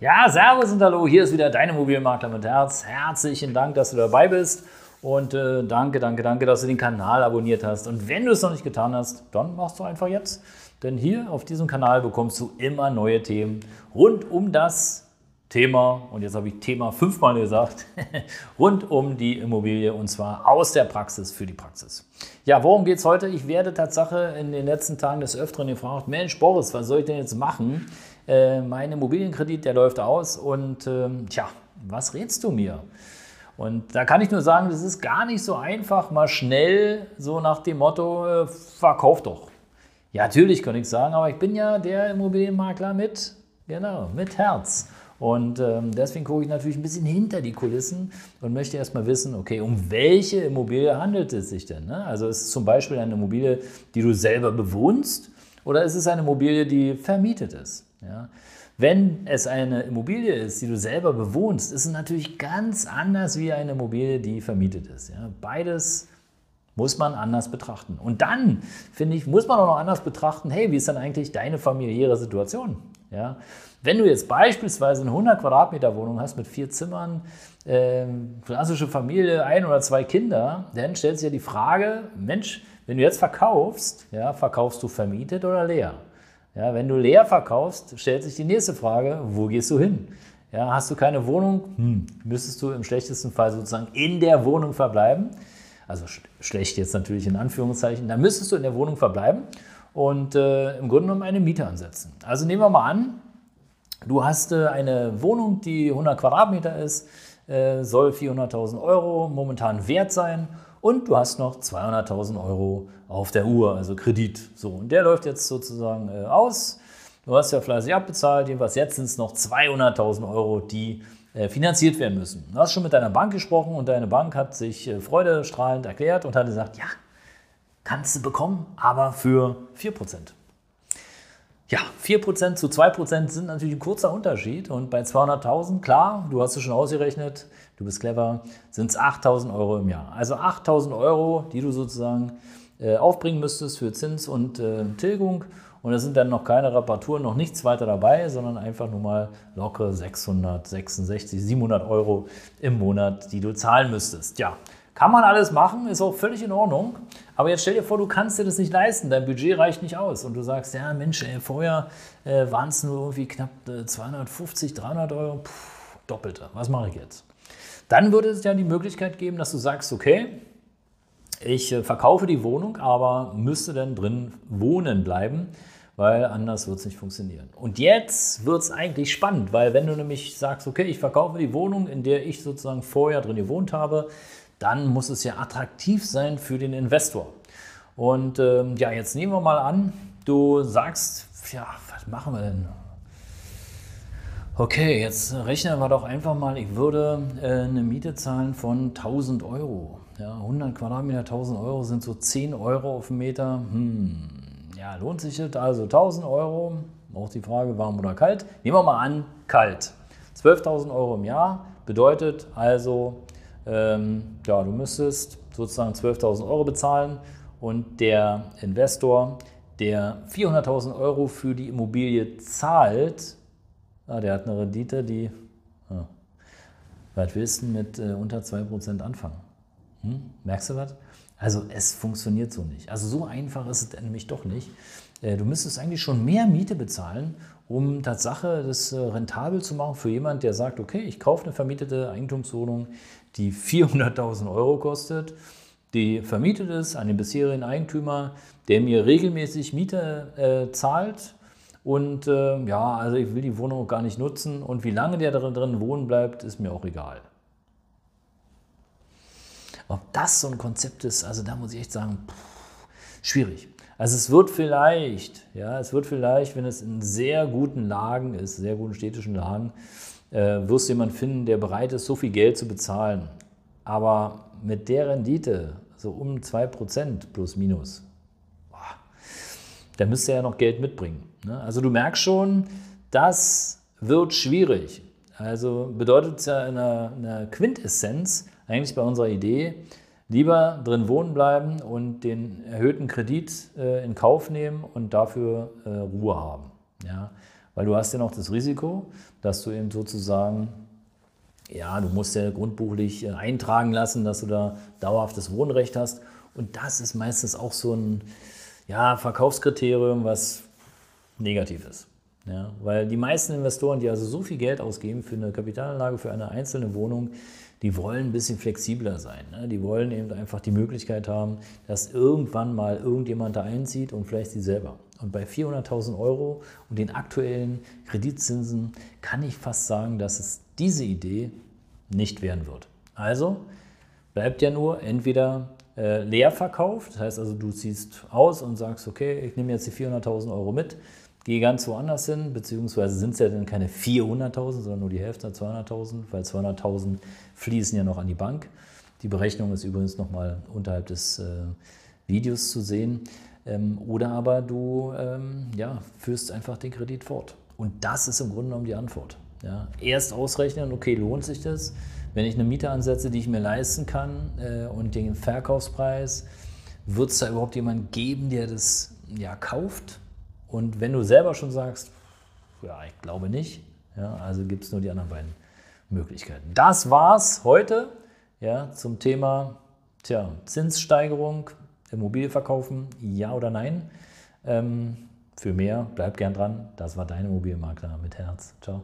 Ja, Servus und Hallo, hier ist wieder dein Immobilienmakler mit Herz. Herzlichen Dank, dass du dabei bist und äh, danke, danke, danke, dass du den Kanal abonniert hast. Und wenn du es noch nicht getan hast, dann machst du einfach jetzt. Denn hier auf diesem Kanal bekommst du immer neue Themen rund um das Thema, und jetzt habe ich Thema fünfmal gesagt, rund um die Immobilie und zwar aus der Praxis für die Praxis. Ja, worum geht es heute? Ich werde Tatsache in den letzten Tagen des Öfteren gefragt, Mensch Boris, was soll ich denn jetzt machen? äh, mein Immobilienkredit, der läuft aus und ähm, tja, was rätst du mir? Und da kann ich nur sagen, das ist gar nicht so einfach, mal schnell so nach dem Motto, äh, verkauf doch. Ja, natürlich kann ich sagen, aber ich bin ja der Immobilienmakler mit, genau, mit Herz. Und ähm, deswegen gucke ich natürlich ein bisschen hinter die Kulissen und möchte erstmal wissen, okay, um welche Immobilie handelt es sich denn? Ne? Also ist es zum Beispiel eine Immobilie, die du selber bewohnst oder ist es eine Immobilie, die vermietet ist? Ja? Wenn es eine Immobilie ist, die du selber bewohnst, ist es natürlich ganz anders wie eine Immobilie, die vermietet ist. Ja? Beides muss man anders betrachten. Und dann, finde ich, muss man auch noch anders betrachten, hey, wie ist dann eigentlich deine familiäre Situation? Ja? Wenn du jetzt beispielsweise eine 100 Quadratmeter Wohnung hast mit vier Zimmern, äh, klassische Familie, ein oder zwei Kinder, dann stellt sich ja die Frage, Mensch, wenn du jetzt verkaufst, ja, verkaufst du vermietet oder leer? Ja, wenn du leer verkaufst, stellt sich die nächste Frage, wo gehst du hin? Ja, hast du keine Wohnung, hm, müsstest du im schlechtesten Fall sozusagen in der Wohnung verbleiben. Also sch schlecht jetzt natürlich in Anführungszeichen. Dann müsstest du in der Wohnung verbleiben und äh, im Grunde genommen eine Miete ansetzen. Also nehmen wir mal an, du hast äh, eine Wohnung, die 100 Quadratmeter ist, äh, soll 400.000 Euro momentan wert sein und du hast noch 200.000 Euro auf der Uhr, also Kredit. So, und der läuft jetzt sozusagen äh, aus. Du hast ja fleißig abbezahlt, jedenfalls jetzt sind es noch 200.000 Euro, die äh, finanziert werden müssen. Du hast schon mit deiner Bank gesprochen und deine Bank hat sich äh, freudestrahlend erklärt und hat gesagt, ja, kannst du bekommen, aber für 4%. Ja, 4% zu 2% sind natürlich ein kurzer Unterschied. Und bei 200.000, klar, du hast es schon ausgerechnet, du bist clever, sind es 8.000 Euro im Jahr. Also 8.000 Euro, die du sozusagen äh, aufbringen müsstest für Zins und äh, Tilgung. Und da sind dann noch keine Reparaturen, noch nichts weiter dabei, sondern einfach nur mal lockere 666, 700 Euro im Monat, die du zahlen müsstest. Ja, kann man alles machen, ist auch völlig in Ordnung. Aber jetzt stell dir vor, du kannst dir das nicht leisten, dein Budget reicht nicht aus. Und du sagst, ja Mensch, ey, vorher äh, waren es nur irgendwie knapp äh, 250, 300 Euro, Puh, doppelte. Was mache ich jetzt? Dann würde es ja die Möglichkeit geben, dass du sagst, okay, ich äh, verkaufe die Wohnung, aber müsste dann drin wohnen bleiben, weil anders wird es nicht funktionieren. Und jetzt wird es eigentlich spannend, weil wenn du nämlich sagst, okay, ich verkaufe die Wohnung, in der ich sozusagen vorher drin gewohnt habe, dann muss es ja attraktiv sein für den Investor. Und ähm, ja, jetzt nehmen wir mal an, du sagst, ja, was machen wir denn? Okay, jetzt rechnen wir doch einfach mal, ich würde äh, eine Miete zahlen von 1000 Euro. Ja, 100 Quadratmeter, 1000 Euro sind so 10 Euro auf den Meter. Hm, ja, lohnt sich das? Also 1000 Euro, auch die Frage, warm oder kalt. Nehmen wir mal an, kalt. 12.000 Euro im Jahr bedeutet also ähm, ja, du müsstest sozusagen 12.000 Euro bezahlen und der Investor, der 400.000 Euro für die Immobilie zahlt, ah, der hat eine Rendite, die, ah, was willst du mit äh, unter 2% anfangen? Hm? Merkst du was? Also es funktioniert so nicht. Also so einfach ist es nämlich doch nicht. Äh, du müsstest eigentlich schon mehr Miete bezahlen, um Tatsache das äh, rentabel zu machen für jemand, der sagt, okay, ich kaufe eine vermietete Eigentumswohnung, die 400.000 Euro kostet, die vermietet ist an den bisherigen Eigentümer, der mir regelmäßig Miete äh, zahlt. Und äh, ja, also ich will die Wohnung gar nicht nutzen und wie lange der drin, drin wohnen bleibt, ist mir auch egal. Ob das so ein Konzept ist, also da muss ich echt sagen, pff, schwierig. Also es wird vielleicht, ja, es wird vielleicht, wenn es in sehr guten Lagen ist, sehr guten städtischen Lagen, äh, wirst du jemanden finden, der bereit ist, so viel Geld zu bezahlen. aber mit der Rendite, so um 2% plus minus, boah, da müsst ihr ja noch Geld mitbringen. Ne? Also du merkst schon, das wird schwierig. Also bedeutet es ja in einer, in einer Quintessenz eigentlich bei unserer Idee, lieber drin wohnen bleiben und den erhöhten Kredit äh, in Kauf nehmen und dafür äh, Ruhe haben. Ja? Weil du hast ja noch das Risiko, dass du eben sozusagen, ja, du musst ja grundbuchlich äh, eintragen lassen, dass du da dauerhaftes Wohnrecht hast. Und das ist meistens auch so ein ja, Verkaufskriterium, was negativ ist. Ja, weil die meisten Investoren, die also so viel Geld ausgeben für eine Kapitalanlage, für eine einzelne Wohnung, die wollen ein bisschen flexibler sein. Ne? Die wollen eben einfach die Möglichkeit haben, dass irgendwann mal irgendjemand da einzieht und vielleicht sie selber. Und bei 400.000 Euro und den aktuellen Kreditzinsen kann ich fast sagen, dass es diese Idee nicht werden wird. Also bleibt ja nur entweder äh, leer verkauft, das heißt also, du ziehst aus und sagst, okay, ich nehme jetzt die 400.000 Euro mit, gehe ganz woanders hin, beziehungsweise sind es ja dann keine 400.000, sondern nur die Hälfte, 200.000, weil 200.000 fließen ja noch an die Bank. Die Berechnung ist übrigens nochmal unterhalb des äh, Videos zu sehen. Ähm, oder aber du ähm, ja, führst einfach den Kredit fort. Und das ist im Grunde genommen die Antwort. Ja. Erst ausrechnen, okay, lohnt sich das? Wenn ich eine Miete ansetze, die ich mir leisten kann äh, und den Verkaufspreis, wird es da überhaupt jemanden geben, der das ja, kauft? Und wenn du selber schon sagst, ja, ich glaube nicht, ja, also gibt es nur die anderen beiden Möglichkeiten. Das war's heute ja, zum Thema tja, Zinssteigerung, Immobilie verkaufen, ja oder nein. Ähm, für mehr, bleib gern dran. Das war dein Immobilienmakler mit Herz. Ciao.